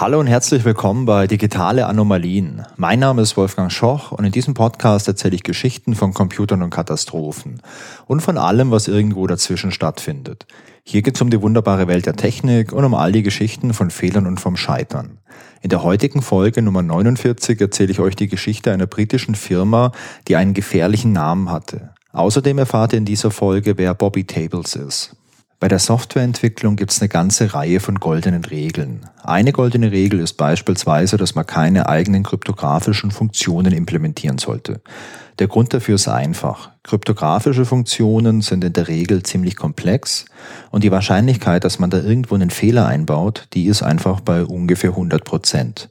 Hallo und herzlich willkommen bei Digitale Anomalien. Mein Name ist Wolfgang Schoch und in diesem Podcast erzähle ich Geschichten von Computern und Katastrophen und von allem, was irgendwo dazwischen stattfindet. Hier geht es um die wunderbare Welt der Technik und um all die Geschichten von Fehlern und vom Scheitern. In der heutigen Folge Nummer 49 erzähle ich euch die Geschichte einer britischen Firma, die einen gefährlichen Namen hatte. Außerdem erfahrt ihr in dieser Folge, wer Bobby Tables ist. Bei der Softwareentwicklung gibt es eine ganze Reihe von goldenen Regeln. Eine goldene Regel ist beispielsweise, dass man keine eigenen kryptografischen Funktionen implementieren sollte. Der Grund dafür ist einfach. Kryptografische Funktionen sind in der Regel ziemlich komplex und die Wahrscheinlichkeit, dass man da irgendwo einen Fehler einbaut, die ist einfach bei ungefähr 100 Prozent.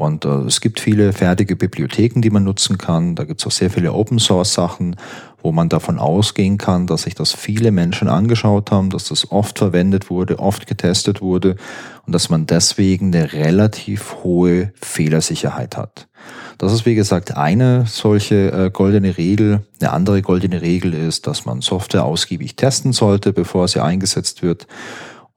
Und äh, es gibt viele fertige Bibliotheken, die man nutzen kann. Da gibt es auch sehr viele Open-Source-Sachen wo man davon ausgehen kann, dass sich das viele Menschen angeschaut haben, dass das oft verwendet wurde, oft getestet wurde und dass man deswegen eine relativ hohe Fehlersicherheit hat. Das ist wie gesagt eine solche äh, goldene Regel. Eine andere goldene Regel ist, dass man Software ausgiebig testen sollte, bevor sie eingesetzt wird.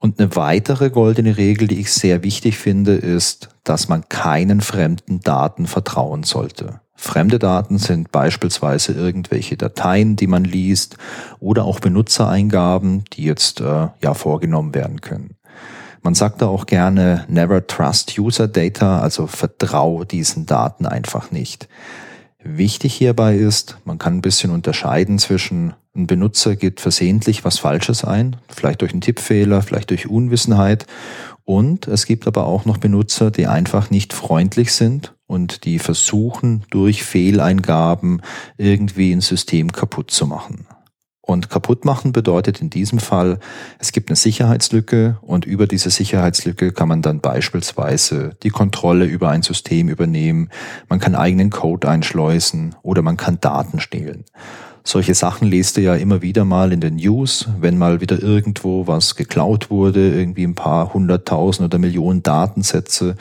Und eine weitere goldene Regel, die ich sehr wichtig finde, ist, dass man keinen fremden Daten vertrauen sollte. Fremde Daten sind beispielsweise irgendwelche Dateien, die man liest oder auch Benutzereingaben, die jetzt äh, ja vorgenommen werden können. Man sagt da auch gerne never trust user data, also vertrau diesen Daten einfach nicht. Wichtig hierbei ist, man kann ein bisschen unterscheiden zwischen ein Benutzer gibt versehentlich was Falsches ein, vielleicht durch einen Tippfehler, vielleicht durch Unwissenheit und es gibt aber auch noch Benutzer, die einfach nicht freundlich sind und die versuchen, durch Fehleingaben irgendwie ein System kaputt zu machen. Und kaputt machen bedeutet in diesem Fall, es gibt eine Sicherheitslücke und über diese Sicherheitslücke kann man dann beispielsweise die Kontrolle über ein System übernehmen, man kann eigenen Code einschleusen oder man kann Daten stehlen. Solche Sachen lest du ja immer wieder mal in den News, wenn mal wieder irgendwo was geklaut wurde, irgendwie ein paar hunderttausend oder Millionen Datensätze.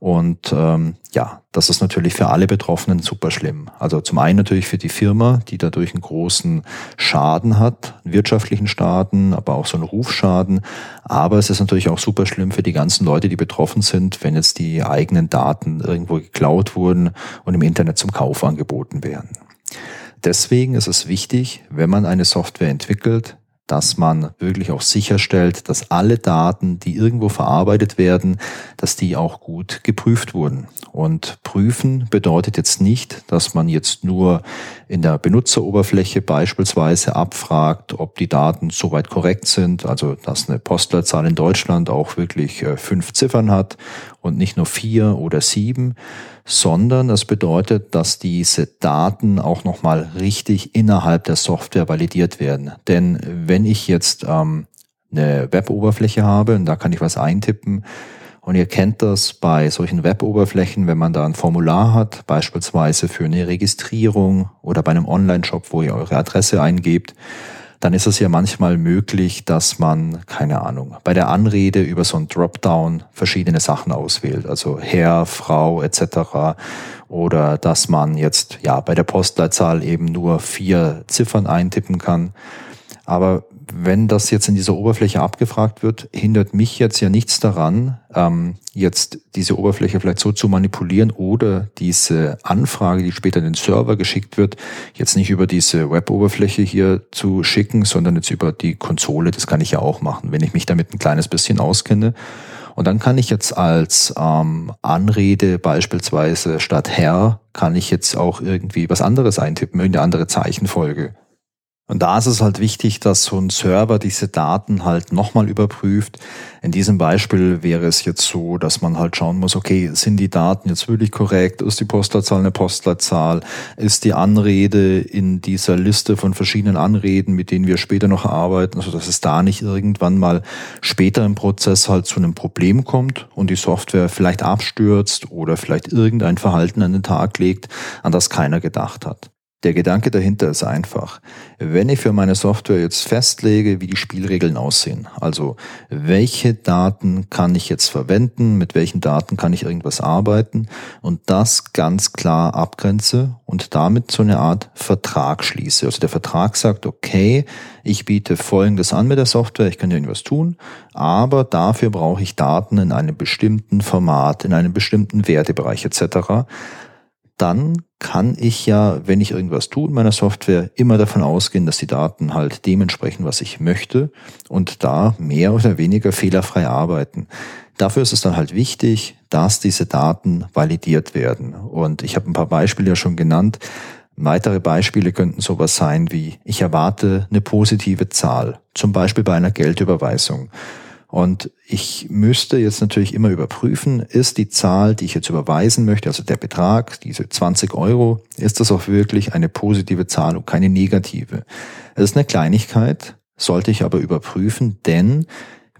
Und ähm, ja, das ist natürlich für alle Betroffenen super schlimm. Also zum einen natürlich für die Firma, die dadurch einen großen Schaden hat, einen wirtschaftlichen Schaden, aber auch so einen Rufschaden. Aber es ist natürlich auch super schlimm für die ganzen Leute, die betroffen sind, wenn jetzt die eigenen Daten irgendwo geklaut wurden und im Internet zum Kauf angeboten werden. Deswegen ist es wichtig, wenn man eine Software entwickelt, dass man wirklich auch sicherstellt, dass alle Daten, die irgendwo verarbeitet werden, dass die auch gut geprüft wurden. Und prüfen bedeutet jetzt nicht, dass man jetzt nur in der Benutzeroberfläche beispielsweise abfragt, ob die Daten soweit korrekt sind, also dass eine Postleitzahl in Deutschland auch wirklich äh, fünf Ziffern hat und nicht nur vier oder sieben, sondern es bedeutet, dass diese Daten auch nochmal richtig innerhalb der Software validiert werden. Denn wenn ich jetzt ähm, eine Web-Oberfläche habe und da kann ich was eintippen, und ihr kennt das bei solchen Web-Oberflächen, wenn man da ein Formular hat, beispielsweise für eine Registrierung oder bei einem Online-Shop, wo ihr eure Adresse eingebt, dann ist es ja manchmal möglich, dass man, keine Ahnung, bei der Anrede über so ein Dropdown verschiedene Sachen auswählt, also Herr, Frau etc. Oder dass man jetzt ja bei der Postleitzahl eben nur vier Ziffern eintippen kann. Aber wenn das jetzt in dieser Oberfläche abgefragt wird, hindert mich jetzt ja nichts daran, ähm, jetzt diese Oberfläche vielleicht so zu manipulieren oder diese Anfrage, die später in den Server geschickt wird, jetzt nicht über diese Web-Oberfläche hier zu schicken, sondern jetzt über die Konsole. Das kann ich ja auch machen, wenn ich mich damit ein kleines bisschen auskenne. Und dann kann ich jetzt als ähm, Anrede beispielsweise statt Herr, kann ich jetzt auch irgendwie was anderes eintippen, irgendeine andere Zeichenfolge. Und da ist es halt wichtig, dass so ein Server diese Daten halt nochmal überprüft. In diesem Beispiel wäre es jetzt so, dass man halt schauen muss, okay, sind die Daten jetzt wirklich korrekt? Ist die Postleitzahl eine Postleitzahl? Ist die Anrede in dieser Liste von verschiedenen Anreden, mit denen wir später noch arbeiten, also dass es da nicht irgendwann mal später im Prozess halt zu einem Problem kommt und die Software vielleicht abstürzt oder vielleicht irgendein Verhalten an den Tag legt, an das keiner gedacht hat. Der Gedanke dahinter ist einfach. Wenn ich für meine Software jetzt festlege, wie die Spielregeln aussehen, also welche Daten kann ich jetzt verwenden, mit welchen Daten kann ich irgendwas arbeiten und das ganz klar abgrenze und damit so eine Art Vertrag schließe. Also der Vertrag sagt, okay, ich biete Folgendes an mit der Software, ich kann irgendwas tun, aber dafür brauche ich Daten in einem bestimmten Format, in einem bestimmten Wertebereich etc dann kann ich ja, wenn ich irgendwas tue in meiner Software, immer davon ausgehen, dass die Daten halt dementsprechend, was ich möchte und da mehr oder weniger fehlerfrei arbeiten. Dafür ist es dann halt wichtig, dass diese Daten validiert werden. Und ich habe ein paar Beispiele ja schon genannt. Weitere Beispiele könnten sowas sein wie, ich erwarte eine positive Zahl, zum Beispiel bei einer Geldüberweisung. Und ich müsste jetzt natürlich immer überprüfen, ist die Zahl, die ich jetzt überweisen möchte, also der Betrag, diese 20 Euro, ist das auch wirklich eine positive Zahl und keine negative. Es ist eine Kleinigkeit, sollte ich aber überprüfen, denn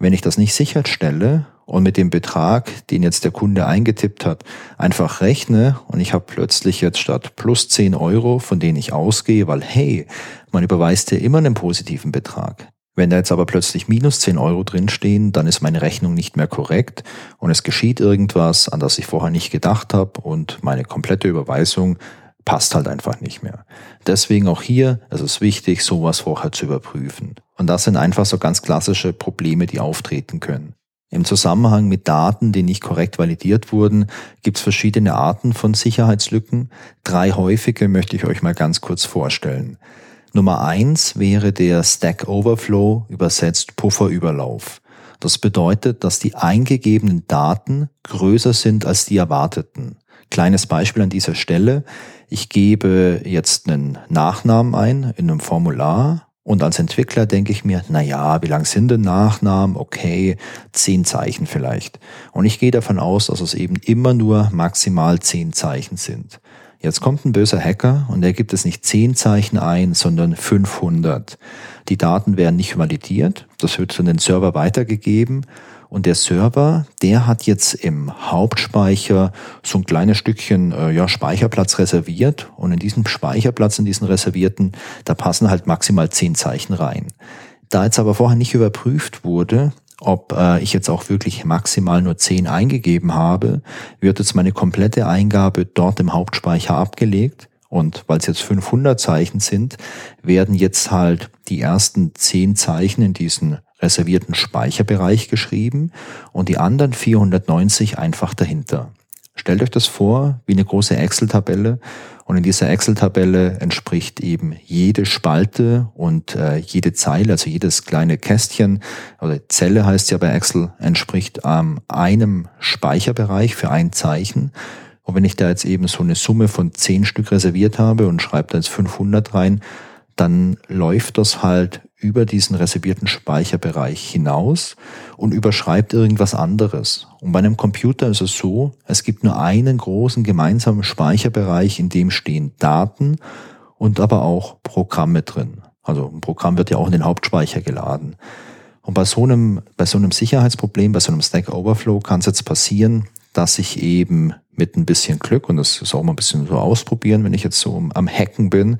wenn ich das nicht sicherstelle und mit dem Betrag, den jetzt der Kunde eingetippt hat, einfach rechne und ich habe plötzlich jetzt statt plus 10 Euro, von denen ich ausgehe, weil hey, man überweist ja immer einen positiven Betrag, wenn da jetzt aber plötzlich minus 10 Euro drinstehen, dann ist meine Rechnung nicht mehr korrekt und es geschieht irgendwas, an das ich vorher nicht gedacht habe und meine komplette Überweisung passt halt einfach nicht mehr. Deswegen auch hier, es ist wichtig, sowas vorher zu überprüfen. Und das sind einfach so ganz klassische Probleme, die auftreten können. Im Zusammenhang mit Daten, die nicht korrekt validiert wurden, gibt es verschiedene Arten von Sicherheitslücken. Drei häufige möchte ich euch mal ganz kurz vorstellen. Nummer eins wäre der Stack Overflow, übersetzt Pufferüberlauf. Das bedeutet, dass die eingegebenen Daten größer sind als die erwarteten. Kleines Beispiel an dieser Stelle. Ich gebe jetzt einen Nachnamen ein in einem Formular und als Entwickler denke ich mir, na ja, wie lang sind denn Nachnamen? Okay, zehn Zeichen vielleicht. Und ich gehe davon aus, dass es eben immer nur maximal zehn Zeichen sind. Jetzt kommt ein böser Hacker und er gibt es nicht 10 Zeichen ein, sondern 500. Die Daten werden nicht validiert, das wird von den Server weitergegeben und der Server, der hat jetzt im Hauptspeicher so ein kleines Stückchen äh, ja, Speicherplatz reserviert und in diesem Speicherplatz, in diesen reservierten, da passen halt maximal 10 Zeichen rein. Da jetzt aber vorher nicht überprüft wurde, ob äh, ich jetzt auch wirklich maximal nur 10 eingegeben habe, wird jetzt meine komplette Eingabe dort im Hauptspeicher abgelegt. Und weil es jetzt 500 Zeichen sind, werden jetzt halt die ersten 10 Zeichen in diesen reservierten Speicherbereich geschrieben und die anderen 490 einfach dahinter. Stellt euch das vor wie eine große Excel-Tabelle und in dieser Excel-Tabelle entspricht eben jede Spalte und äh, jede Zeile, also jedes kleine Kästchen oder Zelle heißt ja bei Excel, entspricht ähm, einem Speicherbereich für ein Zeichen. Und wenn ich da jetzt eben so eine Summe von zehn Stück reserviert habe und schreibe da jetzt 500 rein, dann läuft das halt über diesen reservierten Speicherbereich hinaus und überschreibt irgendwas anderes. Und bei einem Computer ist es so, es gibt nur einen großen gemeinsamen Speicherbereich, in dem stehen Daten und aber auch Programme drin. Also ein Programm wird ja auch in den Hauptspeicher geladen. Und bei so einem, bei so einem Sicherheitsproblem, bei so einem Stack Overflow kann es jetzt passieren, dass ich eben mit ein bisschen Glück, und das ist auch mal ein bisschen so ausprobieren, wenn ich jetzt so am Hacken bin,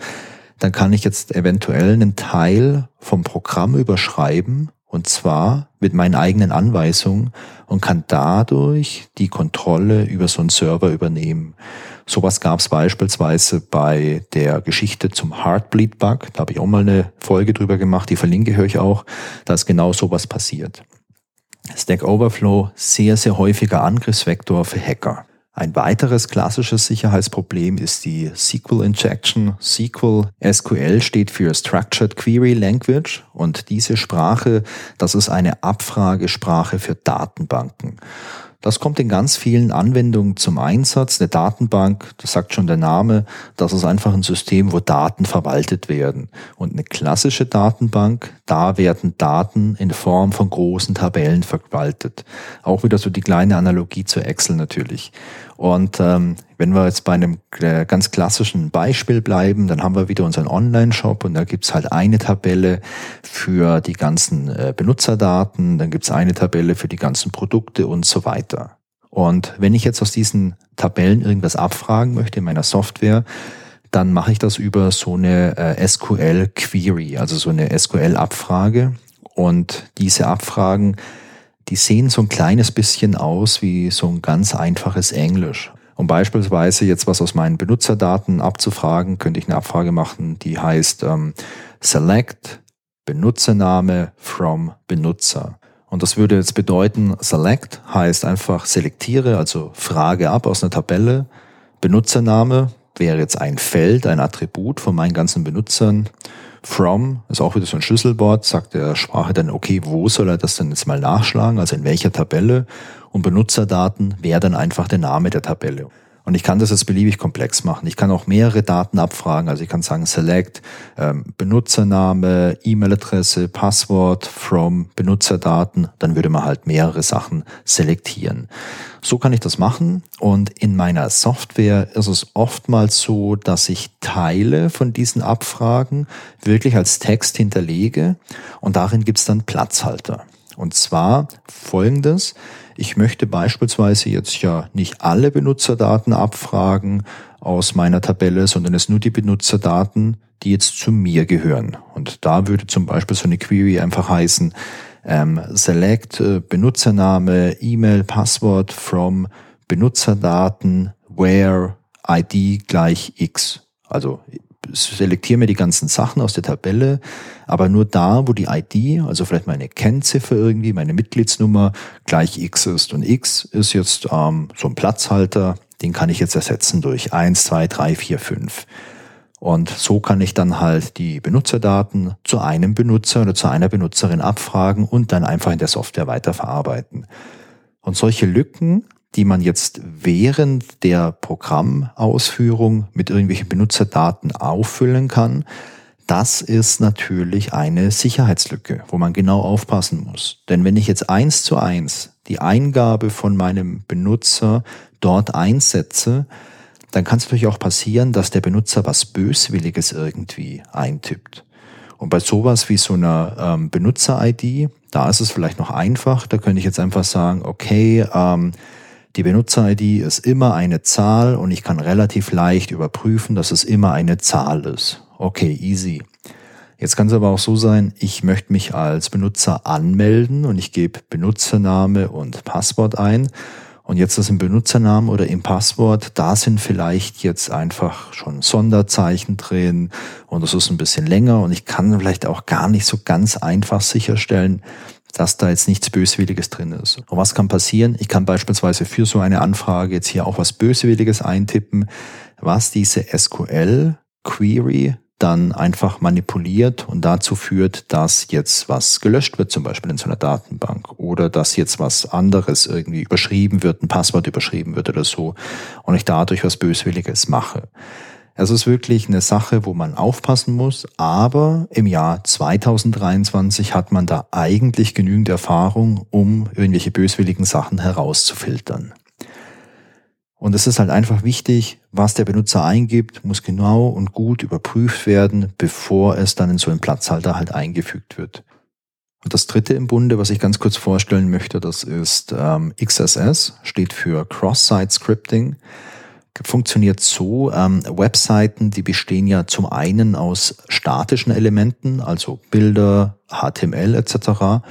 dann kann ich jetzt eventuell einen Teil vom Programm überschreiben und zwar mit meinen eigenen Anweisungen und kann dadurch die Kontrolle über so einen Server übernehmen. Sowas gab es beispielsweise bei der Geschichte zum Heartbleed-Bug. Da habe ich auch mal eine Folge drüber gemacht, die verlinke ich euch auch. Da ist genau sowas passiert. Stack Overflow, sehr, sehr häufiger Angriffsvektor für Hacker. Ein weiteres klassisches Sicherheitsproblem ist die SQL Injection. SQL, SQL steht für Structured Query Language und diese Sprache, das ist eine Abfragesprache für Datenbanken. Das kommt in ganz vielen Anwendungen zum Einsatz. Eine Datenbank, das sagt schon der Name, das ist einfach ein System, wo Daten verwaltet werden. Und eine klassische Datenbank, da werden Daten in Form von großen Tabellen verwaltet. Auch wieder so die kleine Analogie zu Excel natürlich. Und ähm, wenn wir jetzt bei einem ganz klassischen Beispiel bleiben, dann haben wir wieder unseren Online-Shop und da gibt's halt eine Tabelle für die ganzen äh, Benutzerdaten, dann gibt's eine Tabelle für die ganzen Produkte und so weiter. Und wenn ich jetzt aus diesen Tabellen irgendwas abfragen möchte in meiner Software, dann mache ich das über so eine äh, SQL Query, also so eine SQL Abfrage. Und diese Abfragen, die sehen so ein kleines bisschen aus wie so ein ganz einfaches Englisch. Um beispielsweise jetzt was aus meinen Benutzerdaten abzufragen, könnte ich eine Abfrage machen, die heißt ähm, Select Benutzername from Benutzer. Und das würde jetzt bedeuten, Select heißt einfach selektiere, also frage ab aus einer Tabelle. Benutzername wäre jetzt ein Feld, ein Attribut von meinen ganzen Benutzern. From ist auch wieder so ein Schlüsselwort, sagt der Sprache dann, okay, wo soll er das denn jetzt mal nachschlagen, also in welcher Tabelle? und Benutzerdaten wäre dann einfach der Name der Tabelle. Und ich kann das jetzt beliebig komplex machen. Ich kann auch mehrere Daten abfragen. Also ich kann sagen, select ähm, Benutzername, E-Mail-Adresse, Passwort from Benutzerdaten. Dann würde man halt mehrere Sachen selektieren. So kann ich das machen. Und in meiner Software ist es oftmals so, dass ich Teile von diesen Abfragen wirklich als Text hinterlege. Und darin gibt es dann Platzhalter. Und zwar folgendes. Ich möchte beispielsweise jetzt ja nicht alle Benutzerdaten abfragen aus meiner Tabelle, sondern es nur die Benutzerdaten, die jetzt zu mir gehören. Und da würde zum Beispiel so eine Query einfach heißen, ähm, select äh, Benutzername, E-Mail, Passwort from Benutzerdaten where ID gleich x. Also selektiere mir die ganzen Sachen aus der Tabelle, aber nur da, wo die ID, also vielleicht meine Kennziffer irgendwie, meine Mitgliedsnummer gleich X ist. Und X ist jetzt ähm, so ein Platzhalter, den kann ich jetzt ersetzen durch 1, 2, 3, 4, 5. Und so kann ich dann halt die Benutzerdaten zu einem Benutzer oder zu einer Benutzerin abfragen und dann einfach in der Software weiterverarbeiten. Und solche Lücken die man jetzt während der Programmausführung mit irgendwelchen Benutzerdaten auffüllen kann, das ist natürlich eine Sicherheitslücke, wo man genau aufpassen muss. Denn wenn ich jetzt eins zu eins die Eingabe von meinem Benutzer dort einsetze, dann kann es natürlich auch passieren, dass der Benutzer was Böswilliges irgendwie eintippt. Und bei sowas wie so einer ähm, Benutzer-ID, da ist es vielleicht noch einfach. Da könnte ich jetzt einfach sagen, okay, ähm, die Benutzer-ID ist immer eine Zahl und ich kann relativ leicht überprüfen, dass es immer eine Zahl ist. Okay, easy. Jetzt kann es aber auch so sein, ich möchte mich als Benutzer anmelden und ich gebe Benutzername und Passwort ein. Und jetzt ist im Benutzernamen oder im Passwort, da sind vielleicht jetzt einfach schon Sonderzeichen drin und es ist ein bisschen länger und ich kann vielleicht auch gar nicht so ganz einfach sicherstellen, dass da jetzt nichts Böswilliges drin ist. Und was kann passieren? Ich kann beispielsweise für so eine Anfrage jetzt hier auch was Böswilliges eintippen, was diese SQL-Query dann einfach manipuliert und dazu führt, dass jetzt was gelöscht wird, zum Beispiel in so einer Datenbank, oder dass jetzt was anderes irgendwie überschrieben wird, ein Passwort überschrieben wird oder so, und ich dadurch was Böswilliges mache. Es ist wirklich eine Sache, wo man aufpassen muss, aber im Jahr 2023 hat man da eigentlich genügend Erfahrung, um irgendwelche böswilligen Sachen herauszufiltern. Und es ist halt einfach wichtig, was der Benutzer eingibt, muss genau und gut überprüft werden, bevor es dann in so einen Platzhalter halt eingefügt wird. Und das dritte im Bunde, was ich ganz kurz vorstellen möchte, das ist ähm, XSS, steht für Cross-Site Scripting funktioniert so, ähm, Webseiten, die bestehen ja zum einen aus statischen Elementen, also Bilder, HTML etc.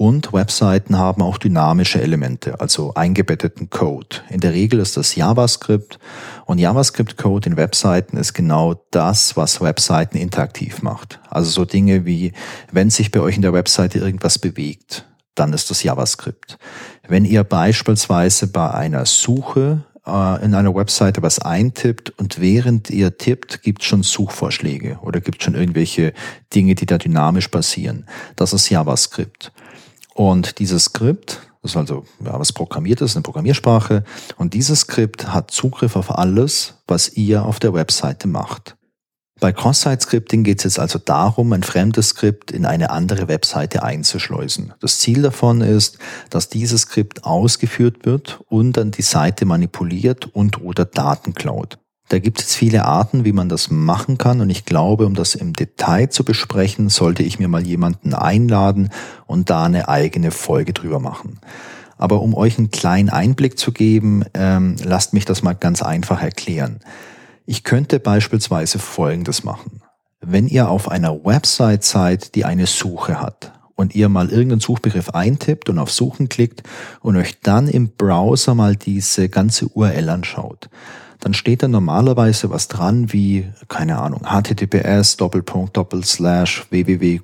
Und Webseiten haben auch dynamische Elemente, also eingebetteten Code. In der Regel ist das JavaScript und JavaScript-Code in Webseiten ist genau das, was Webseiten interaktiv macht. Also so Dinge wie, wenn sich bei euch in der Webseite irgendwas bewegt, dann ist das JavaScript. Wenn ihr beispielsweise bei einer Suche äh, in einer Webseite was eintippt und während ihr tippt, gibt es schon Suchvorschläge oder gibt schon irgendwelche Dinge, die da dynamisch passieren. Das ist JavaScript. Und dieses Skript, das ist also ja, was programmiert ist, eine Programmiersprache, und dieses Skript hat Zugriff auf alles, was ihr auf der Webseite macht. Bei Cross-Site-Scripting geht es jetzt also darum, ein fremdes Skript in eine andere Webseite einzuschleusen. Das Ziel davon ist, dass dieses Skript ausgeführt wird und dann die Seite manipuliert und oder Daten klaut. Da gibt es viele Arten, wie man das machen kann und ich glaube, um das im Detail zu besprechen, sollte ich mir mal jemanden einladen und da eine eigene Folge drüber machen. Aber um euch einen kleinen Einblick zu geben, ähm, lasst mich das mal ganz einfach erklären. Ich könnte beispielsweise Folgendes machen. Wenn ihr auf einer Website seid, die eine Suche hat und ihr mal irgendeinen Suchbegriff eintippt und auf Suchen klickt und euch dann im Browser mal diese ganze URL anschaut, dann steht da normalerweise was dran wie, keine Ahnung, https doppelpunkt doppelslash www.google.de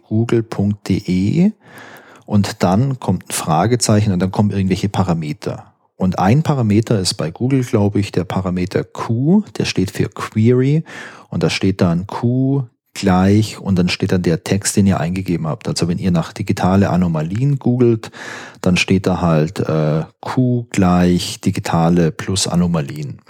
und dann kommt ein Fragezeichen und dann kommen irgendwelche Parameter. Und ein Parameter ist bei Google, glaube ich, der Parameter Q, der steht für Query und da steht dann Q gleich und dann steht dann der Text, den ihr eingegeben habt. Also wenn ihr nach digitale Anomalien googelt, dann steht da halt äh, Q gleich digitale plus Anomalien.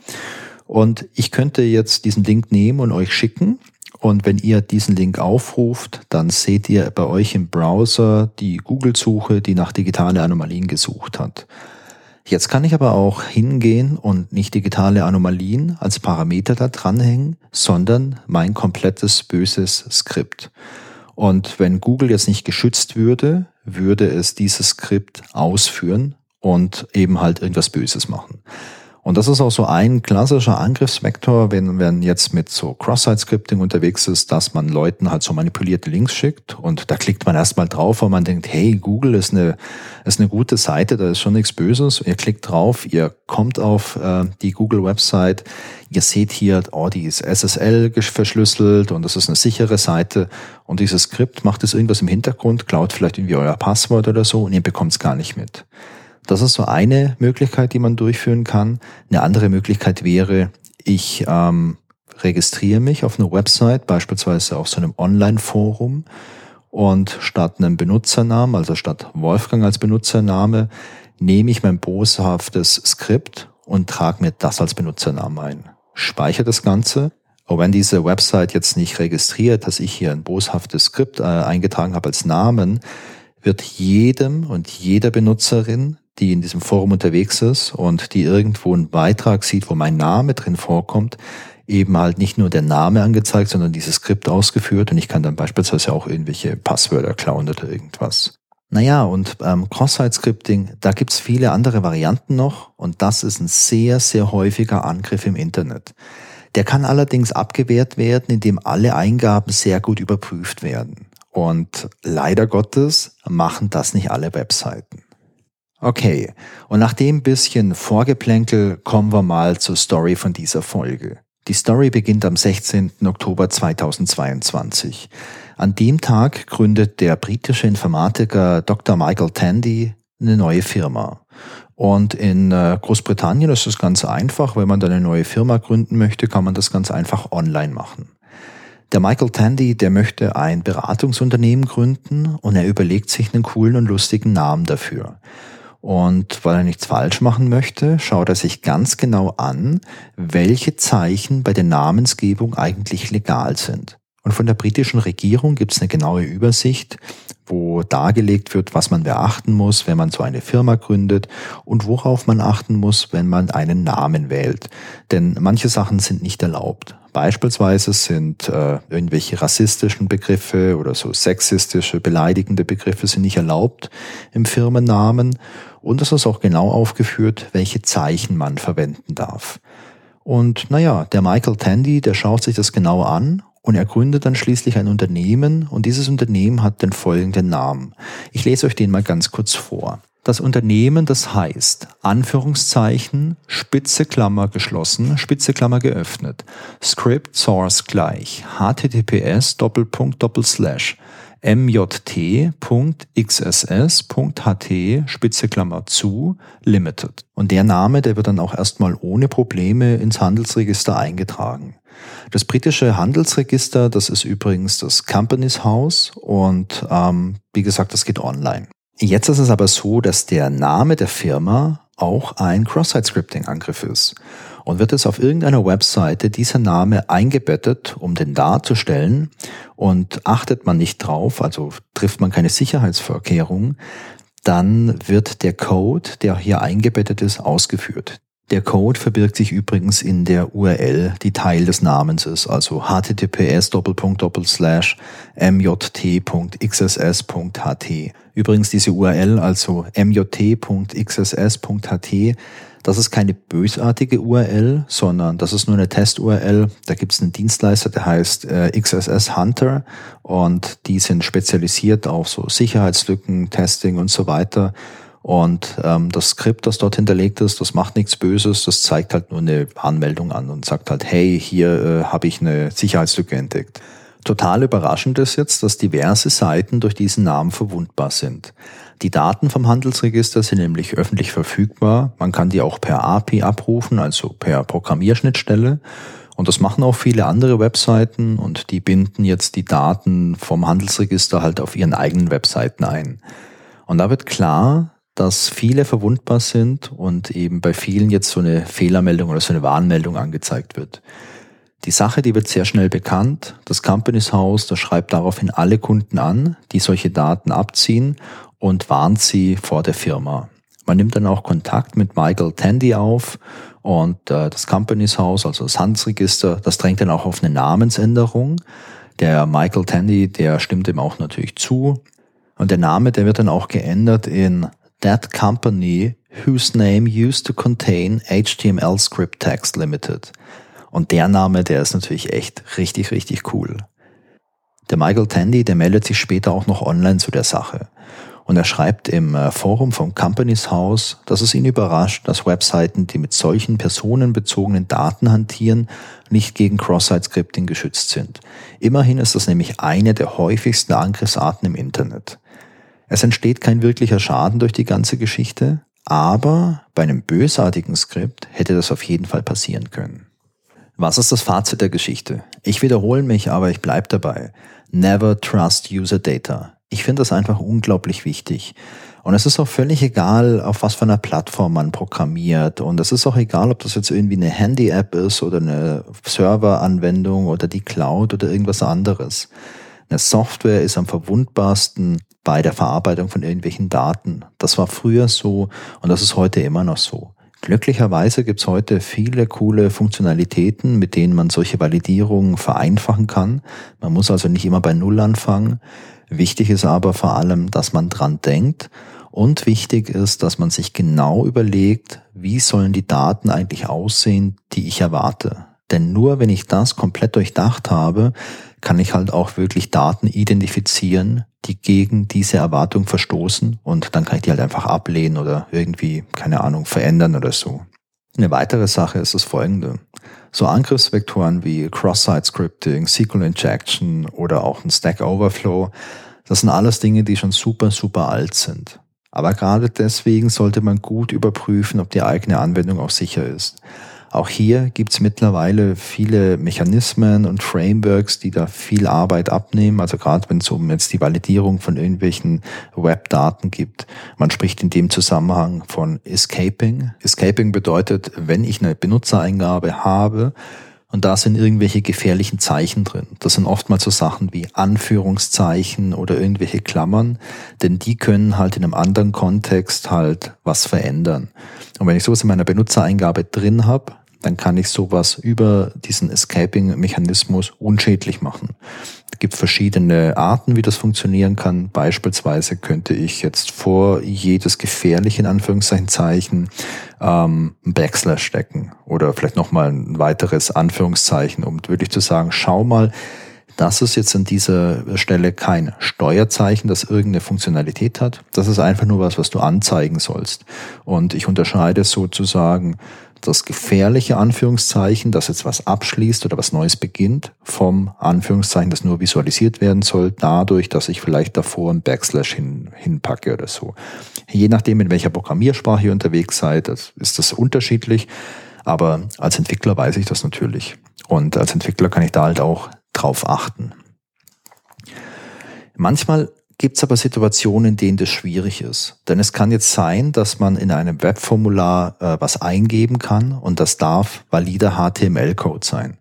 Und ich könnte jetzt diesen Link nehmen und euch schicken. Und wenn ihr diesen Link aufruft, dann seht ihr bei euch im Browser die Google-Suche, die nach digitale Anomalien gesucht hat. Jetzt kann ich aber auch hingehen und nicht digitale Anomalien als Parameter da dranhängen, sondern mein komplettes böses Skript. Und wenn Google jetzt nicht geschützt würde, würde es dieses Skript ausführen und eben halt irgendwas Böses machen. Und das ist auch so ein klassischer Angriffsvektor, wenn man jetzt mit so Cross-Site-Scripting unterwegs ist, dass man Leuten halt so manipulierte Links schickt und da klickt man erstmal drauf, weil man denkt, hey, Google ist eine, ist eine gute Seite, da ist schon nichts Böses. Ihr klickt drauf, ihr kommt auf äh, die Google-Website, ihr seht hier, oh, die ist SSL verschlüsselt und das ist eine sichere Seite und dieses Skript macht es irgendwas im Hintergrund, klaut vielleicht irgendwie euer Passwort oder so und ihr bekommt es gar nicht mit. Das ist so eine Möglichkeit, die man durchführen kann. Eine andere Möglichkeit wäre, ich ähm, registriere mich auf einer Website, beispielsweise auf so einem Online-Forum und statt einem Benutzernamen, also statt Wolfgang als Benutzername, nehme ich mein boshaftes Skript und trage mir das als Benutzernamen ein. Speichere das Ganze. Auch wenn diese Website jetzt nicht registriert, dass ich hier ein boshaftes Skript äh, eingetragen habe als Namen, wird jedem und jeder Benutzerin die in diesem Forum unterwegs ist und die irgendwo einen Beitrag sieht, wo mein Name drin vorkommt, eben halt nicht nur der Name angezeigt, sondern dieses Skript ausgeführt und ich kann dann beispielsweise auch irgendwelche Passwörter klauen oder irgendwas. Naja, und ähm, Cross-Site-Scripting, da gibt's viele andere Varianten noch und das ist ein sehr, sehr häufiger Angriff im Internet. Der kann allerdings abgewehrt werden, indem alle Eingaben sehr gut überprüft werden. Und leider Gottes machen das nicht alle Webseiten. Okay, und nach dem bisschen Vorgeplänkel kommen wir mal zur Story von dieser Folge. Die Story beginnt am 16. Oktober 2022. An dem Tag gründet der britische Informatiker Dr. Michael Tandy eine neue Firma. Und in äh, Großbritannien ist es ganz einfach. Wenn man da eine neue Firma gründen möchte, kann man das ganz einfach online machen. Der Michael Tandy, der möchte ein Beratungsunternehmen gründen und er überlegt sich einen coolen und lustigen Namen dafür. Und weil er nichts falsch machen möchte, schaut er sich ganz genau an, welche Zeichen bei der Namensgebung eigentlich legal sind. Und von der britischen Regierung gibt es eine genaue Übersicht, wo dargelegt wird, was man beachten muss, wenn man so eine Firma gründet und worauf man achten muss, wenn man einen Namen wählt. Denn manche Sachen sind nicht erlaubt. Beispielsweise sind äh, irgendwelche rassistischen Begriffe oder so sexistische, beleidigende Begriffe sind nicht erlaubt im Firmennamen. Und es ist auch genau aufgeführt, welche Zeichen man verwenden darf. Und naja, der Michael Tandy, der schaut sich das genau an und er gründet dann schließlich ein Unternehmen und dieses Unternehmen hat den folgenden Namen. Ich lese euch den mal ganz kurz vor. Das Unternehmen, das heißt, Anführungszeichen, Spitze Klammer geschlossen, Spitze Klammer geöffnet, Script Source gleich, https Doppelpunkt Doppelslash, mjt.xss.ht Spitze Klammer zu Limited. Und der Name, der wird dann auch erstmal ohne Probleme ins Handelsregister eingetragen. Das britische Handelsregister, das ist übrigens das Companies House und ähm, wie gesagt, das geht online. Jetzt ist es aber so, dass der Name der Firma auch ein Cross-Site-Scripting-Angriff ist. Und wird es auf irgendeiner Webseite dieser Name eingebettet, um den darzustellen, und achtet man nicht drauf, also trifft man keine Sicherheitsvorkehrungen, dann wird der Code, der hier eingebettet ist, ausgeführt. Der Code verbirgt sich übrigens in der URL, die Teil des Namens ist, also https mjt.xss.ht. Übrigens diese URL, also mjt.xss.ht, Das ist keine bösartige URL, sondern das ist nur eine Test-URL. Da gibt es einen Dienstleister, der heißt äh, XSS Hunter und die sind spezialisiert auf so Sicherheitslücken, Testing und so weiter. Und ähm, das Skript, das dort hinterlegt ist, das macht nichts Böses, das zeigt halt nur eine Anmeldung an und sagt halt, hey, hier äh, habe ich eine Sicherheitslücke entdeckt. Total überraschend ist jetzt, dass diverse Seiten durch diesen Namen verwundbar sind. Die Daten vom Handelsregister sind nämlich öffentlich verfügbar. Man kann die auch per API abrufen, also per Programmierschnittstelle. Und das machen auch viele andere Webseiten und die binden jetzt die Daten vom Handelsregister halt auf ihren eigenen Webseiten ein. Und da wird klar, dass viele verwundbar sind und eben bei vielen jetzt so eine Fehlermeldung oder so eine Warnmeldung angezeigt wird. Die Sache, die wird sehr schnell bekannt. Das Companies House, das schreibt daraufhin alle Kunden an, die solche Daten abziehen und warnt sie vor der Firma. Man nimmt dann auch Kontakt mit Michael Tandy auf und äh, das Companies House, also das Handelsregister, das drängt dann auch auf eine Namensänderung. Der Michael Tandy, der stimmt dem auch natürlich zu. Und der Name, der wird dann auch geändert in That Company whose name used to contain HTML Script Text Limited. Und der Name, der ist natürlich echt richtig, richtig cool. Der Michael Tandy, der meldet sich später auch noch online zu der Sache. Und er schreibt im äh, Forum vom Companies House, dass es ihn überrascht, dass Webseiten, die mit solchen personenbezogenen Daten hantieren, nicht gegen Cross-Site-Scripting geschützt sind. Immerhin ist das nämlich eine der häufigsten Angriffsarten im Internet. Es entsteht kein wirklicher Schaden durch die ganze Geschichte, aber bei einem bösartigen Skript hätte das auf jeden Fall passieren können. Was ist das Fazit der Geschichte? Ich wiederhole mich, aber ich bleibe dabei. Never trust user data. Ich finde das einfach unglaublich wichtig. Und es ist auch völlig egal, auf was für einer Plattform man programmiert. Und es ist auch egal, ob das jetzt irgendwie eine Handy-App ist oder eine Server-Anwendung oder die Cloud oder irgendwas anderes. Eine Software ist am verwundbarsten bei der Verarbeitung von irgendwelchen Daten. Das war früher so und das ist heute immer noch so. Glücklicherweise gibt's heute viele coole Funktionalitäten, mit denen man solche Validierungen vereinfachen kann. Man muss also nicht immer bei Null anfangen. Wichtig ist aber vor allem, dass man dran denkt und wichtig ist, dass man sich genau überlegt, wie sollen die Daten eigentlich aussehen, die ich erwarte. Denn nur wenn ich das komplett durchdacht habe, kann ich halt auch wirklich Daten identifizieren, die gegen diese Erwartung verstoßen und dann kann ich die halt einfach ablehnen oder irgendwie, keine Ahnung, verändern oder so. Eine weitere Sache ist das folgende. So Angriffsvektoren wie Cross-Site-Scripting, SQL-Injection oder auch ein Stack Overflow, das sind alles Dinge, die schon super, super alt sind. Aber gerade deswegen sollte man gut überprüfen, ob die eigene Anwendung auch sicher ist. Auch hier gibt es mittlerweile viele Mechanismen und Frameworks, die da viel Arbeit abnehmen. Also gerade wenn es um jetzt die Validierung von irgendwelchen Webdaten gibt. Man spricht in dem Zusammenhang von Escaping. Escaping bedeutet, wenn ich eine Benutzereingabe habe, und da sind irgendwelche gefährlichen Zeichen drin. Das sind oftmals so Sachen wie Anführungszeichen oder irgendwelche Klammern, denn die können halt in einem anderen Kontext halt was verändern. Und wenn ich sowas in meiner Benutzereingabe drin habe, dann kann ich sowas über diesen Escaping-Mechanismus unschädlich machen. Es gibt verschiedene Arten, wie das funktionieren kann. Beispielsweise könnte ich jetzt vor jedes gefährliche in Anführungszeichen Zeichen ähm, ein Backslash stecken oder vielleicht nochmal ein weiteres Anführungszeichen, um wirklich zu sagen, schau mal, das ist jetzt an dieser Stelle kein Steuerzeichen, das irgendeine Funktionalität hat. Das ist einfach nur was, was du anzeigen sollst. Und ich unterscheide sozusagen das gefährliche Anführungszeichen, das jetzt was abschließt oder was Neues beginnt, vom Anführungszeichen, das nur visualisiert werden soll, dadurch, dass ich vielleicht davor ein Backslash hin, hinpacke oder so. Je nachdem, in welcher Programmiersprache ihr unterwegs seid, ist das unterschiedlich. Aber als Entwickler weiß ich das natürlich. Und als Entwickler kann ich da halt auch drauf achten. Manchmal gibt es aber Situationen, in denen das schwierig ist. Denn es kann jetzt sein, dass man in einem Webformular äh, was eingeben kann und das darf valider HTML-Code sein.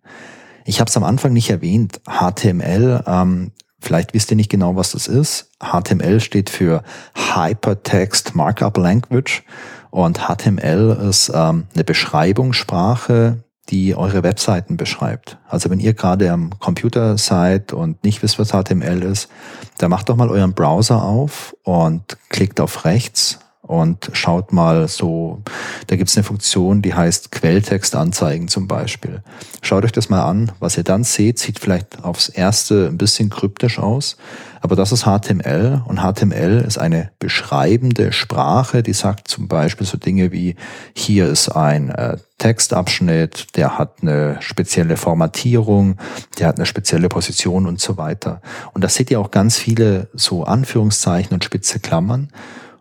Ich habe es am Anfang nicht erwähnt. HTML, ähm, vielleicht wisst ihr nicht genau, was das ist. HTML steht für Hypertext Markup Language und HTML ist ähm, eine Beschreibungssprache, die eure Webseiten beschreibt. Also wenn ihr gerade am Computer seid und nicht wisst, was HTML ist, dann macht doch mal euren Browser auf und klickt auf rechts und schaut mal so, da gibt's eine Funktion, die heißt Quelltext anzeigen zum Beispiel. Schaut euch das mal an. Was ihr dann seht, sieht vielleicht aufs erste ein bisschen kryptisch aus, aber das ist HTML und HTML ist eine beschreibende Sprache, die sagt zum Beispiel so Dinge wie, hier ist ein äh, Textabschnitt, der hat eine spezielle Formatierung, der hat eine spezielle Position und so weiter. Und da seht ihr auch ganz viele so Anführungszeichen und spitze Klammern.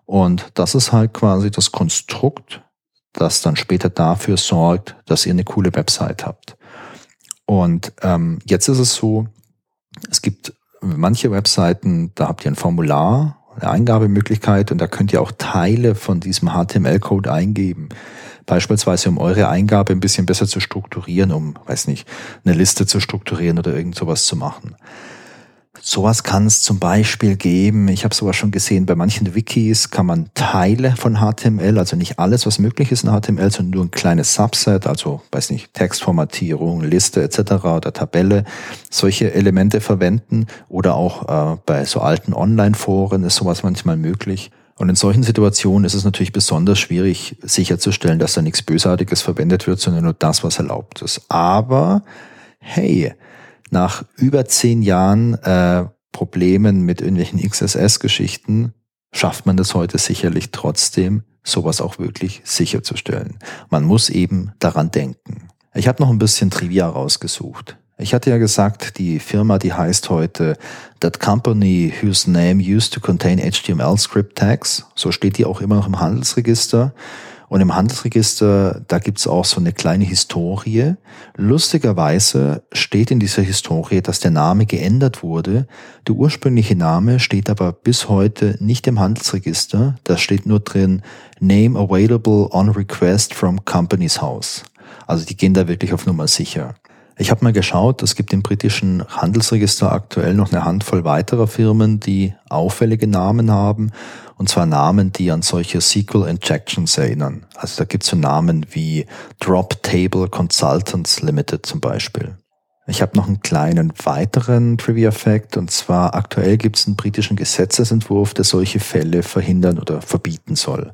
Und das ist halt quasi das Konstrukt, das dann später dafür sorgt, dass ihr eine coole Website habt. Und ähm, jetzt ist es so, es gibt manche Webseiten, da habt ihr ein Formular, eine Eingabemöglichkeit und da könnt ihr auch Teile von diesem HTML-Code eingeben. Beispielsweise, um eure Eingabe ein bisschen besser zu strukturieren, um, weiß nicht, eine Liste zu strukturieren oder irgend sowas zu machen. Sowas kann es zum Beispiel geben. Ich habe sowas schon gesehen. Bei manchen Wikis kann man Teile von HTML, also nicht alles, was möglich ist in HTML, sondern nur ein kleines Subset, also weiß nicht, Textformatierung, Liste etc. oder Tabelle, solche Elemente verwenden. Oder auch äh, bei so alten Online-Foren ist sowas manchmal möglich. Und in solchen Situationen ist es natürlich besonders schwierig sicherzustellen, dass da nichts Bösartiges verwendet wird, sondern nur das, was erlaubt ist. Aber hey, nach über zehn Jahren äh, Problemen mit irgendwelchen XSS-Geschichten schafft man das heute sicherlich trotzdem, sowas auch wirklich sicherzustellen. Man muss eben daran denken. Ich habe noch ein bisschen Trivia rausgesucht. Ich hatte ja gesagt, die Firma, die heißt heute That Company whose name used to contain HTML script tags. So steht die auch immer noch im Handelsregister. Und im Handelsregister, da gibt's auch so eine kleine Historie. Lustigerweise steht in dieser Historie, dass der Name geändert wurde. Der ursprüngliche Name steht aber bis heute nicht im Handelsregister. Da steht nur drin Name available on request from Company's House. Also die gehen da wirklich auf Nummer sicher. Ich habe mal geschaut, es gibt im britischen Handelsregister aktuell noch eine Handvoll weiterer Firmen, die auffällige Namen haben und zwar Namen, die an solche SQL Injections erinnern. Also da gibt es so Namen wie Drop Table Consultants Limited zum Beispiel. Ich habe noch einen kleinen weiteren Trivia-Fact und zwar aktuell gibt es einen britischen Gesetzesentwurf, der solche Fälle verhindern oder verbieten soll.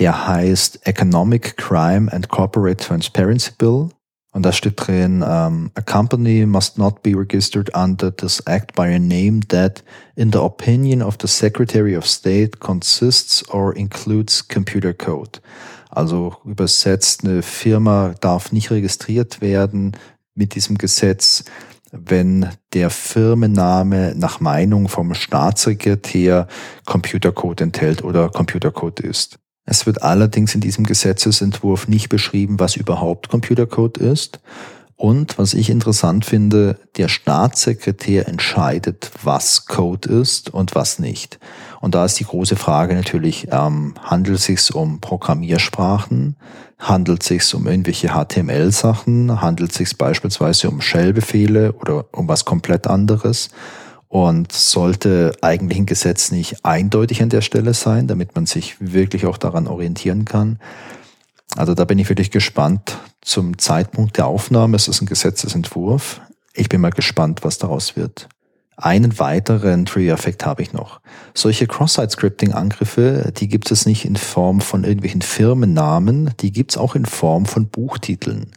Der heißt Economic Crime and Corporate Transparency Bill und da steht drin, um, a company must not be registered under this act by a name that, in the opinion of the Secretary of State, consists or includes computer code. Also übersetzt, eine Firma darf nicht registriert werden mit diesem Gesetz, wenn der Firmenname nach Meinung vom Staatssekretär Computercode enthält oder Computercode ist. Es wird allerdings in diesem Gesetzesentwurf nicht beschrieben, was überhaupt Computercode ist. Und was ich interessant finde, der Staatssekretär entscheidet, was Code ist und was nicht. Und da ist die große Frage natürlich, ähm, handelt es sich um Programmiersprachen? Handelt es sich um irgendwelche HTML-Sachen? Handelt es sich beispielsweise um Shell-Befehle oder um was komplett anderes? Und sollte eigentlich ein Gesetz nicht eindeutig an der Stelle sein, damit man sich wirklich auch daran orientieren kann. Also da bin ich wirklich gespannt. Zum Zeitpunkt der Aufnahme es ist ein Gesetzesentwurf. Ich bin mal gespannt, was daraus wird. Einen weiteren Trigger-Effekt habe ich noch. Solche Cross-Site-Scripting-Angriffe, die gibt es nicht in Form von irgendwelchen Firmennamen, die gibt es auch in Form von Buchtiteln.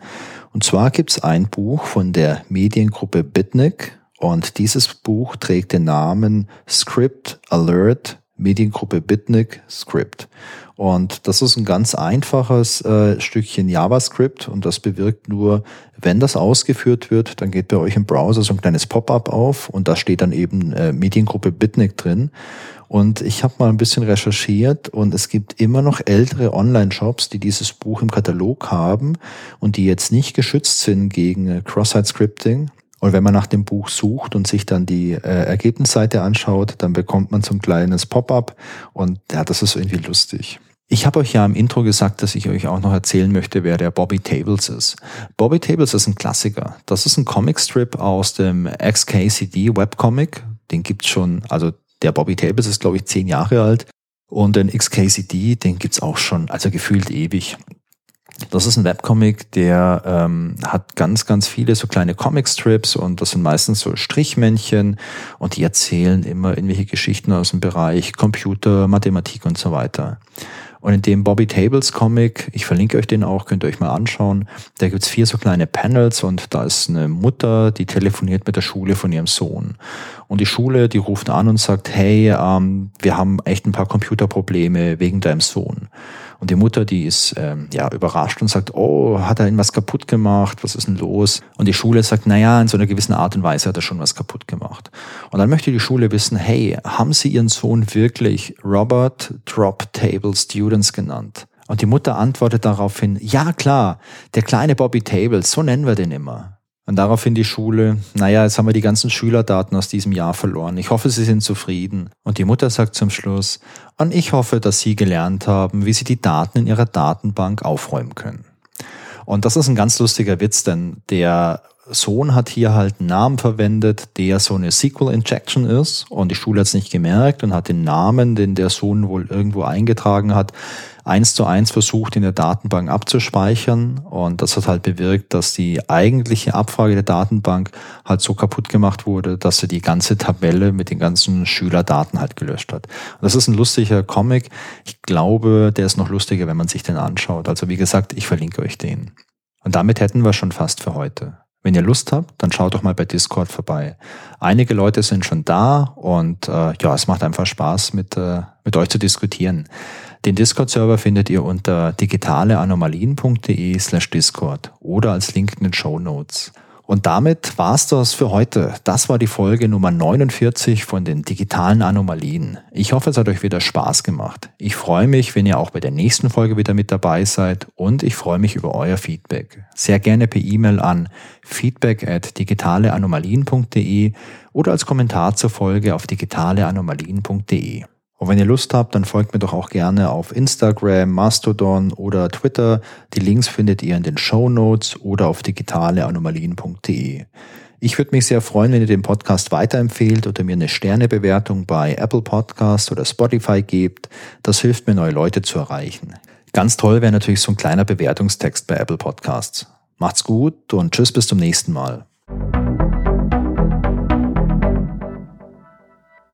Und zwar gibt es ein Buch von der Mediengruppe Bitnik, und dieses Buch trägt den Namen Script Alert Mediengruppe Bitnik Script. Und das ist ein ganz einfaches äh, Stückchen JavaScript und das bewirkt nur, wenn das ausgeführt wird, dann geht bei euch im Browser so ein kleines Pop-up auf und da steht dann eben äh, Mediengruppe Bitnik drin. Und ich habe mal ein bisschen recherchiert und es gibt immer noch ältere Online-Shops, die dieses Buch im Katalog haben und die jetzt nicht geschützt sind gegen äh, Cross-Site-Scripting. Und wenn man nach dem Buch sucht und sich dann die äh, Ergebnisseite anschaut, dann bekommt man so ein kleines Pop-up und ja, das ist irgendwie lustig. Ich habe euch ja im Intro gesagt, dass ich euch auch noch erzählen möchte, wer der Bobby Tables ist. Bobby Tables ist ein Klassiker. Das ist ein Comicstrip aus dem XKCD Webcomic. Den gibt's schon, also der Bobby Tables ist, glaube ich, zehn Jahre alt. Und den XKCD, den gibt's auch schon, also gefühlt ewig. Das ist ein Webcomic, der ähm, hat ganz, ganz viele so kleine Comicstrips und das sind meistens so Strichmännchen und die erzählen immer irgendwelche Geschichten aus dem Bereich Computer, Mathematik und so weiter. Und in dem Bobby Tables Comic, ich verlinke euch den auch, könnt ihr euch mal anschauen, da gibt's vier so kleine Panels und da ist eine Mutter, die telefoniert mit der Schule von ihrem Sohn. Und die Schule, die ruft an und sagt, hey, ähm, wir haben echt ein paar Computerprobleme wegen deinem Sohn. Und die Mutter, die ist ähm, ja überrascht und sagt, oh, hat er irgendwas kaputt gemacht? Was ist denn los? Und die Schule sagt, naja, in so einer gewissen Art und Weise hat er schon was kaputt gemacht. Und dann möchte die Schule wissen, hey, haben Sie Ihren Sohn wirklich Robert Drop Table Students genannt? Und die Mutter antwortet daraufhin, ja klar, der kleine Bobby Tables, so nennen wir den immer. Und daraufhin die Schule, naja, jetzt haben wir die ganzen Schülerdaten aus diesem Jahr verloren. Ich hoffe, Sie sind zufrieden. Und die Mutter sagt zum Schluss, und ich hoffe, dass Sie gelernt haben, wie Sie die Daten in Ihrer Datenbank aufräumen können. Und das ist ein ganz lustiger Witz, denn der Sohn hat hier halt einen Namen verwendet, der so eine SQL Injection ist und die Schule hat es nicht gemerkt und hat den Namen, den der Sohn wohl irgendwo eingetragen hat, eins zu eins versucht in der Datenbank abzuspeichern und das hat halt bewirkt, dass die eigentliche Abfrage der Datenbank halt so kaputt gemacht wurde, dass sie die ganze Tabelle mit den ganzen Schülerdaten halt gelöscht hat. Und das ist ein lustiger Comic. Ich glaube, der ist noch lustiger, wenn man sich den anschaut. Also wie gesagt, ich verlinke euch den. Und damit hätten wir schon fast für heute. Wenn ihr Lust habt, dann schaut doch mal bei Discord vorbei. Einige Leute sind schon da und äh, ja, es macht einfach Spaß, mit, äh, mit euch zu diskutieren. Den Discord-Server findet ihr unter digitaleanomalien.de slash Discord oder als Link in den Show Notes. Und damit war's das für heute. Das war die Folge Nummer 49 von den digitalen Anomalien. Ich hoffe, es hat euch wieder Spaß gemacht. Ich freue mich, wenn ihr auch bei der nächsten Folge wieder mit dabei seid und ich freue mich über euer Feedback. Sehr gerne per E-Mail an feedback at digitaleanomalien.de oder als Kommentar zur Folge auf digitaleanomalien.de. Und wenn ihr Lust habt, dann folgt mir doch auch gerne auf Instagram, Mastodon oder Twitter. Die Links findet ihr in den Show Notes oder auf digitaleanomalien.de. Ich würde mich sehr freuen, wenn ihr den Podcast weiterempfehlt oder mir eine Sternebewertung bei Apple Podcast oder Spotify gebt. Das hilft mir, neue Leute zu erreichen. Ganz toll wäre natürlich so ein kleiner Bewertungstext bei Apple Podcasts. Macht's gut und tschüss bis zum nächsten Mal.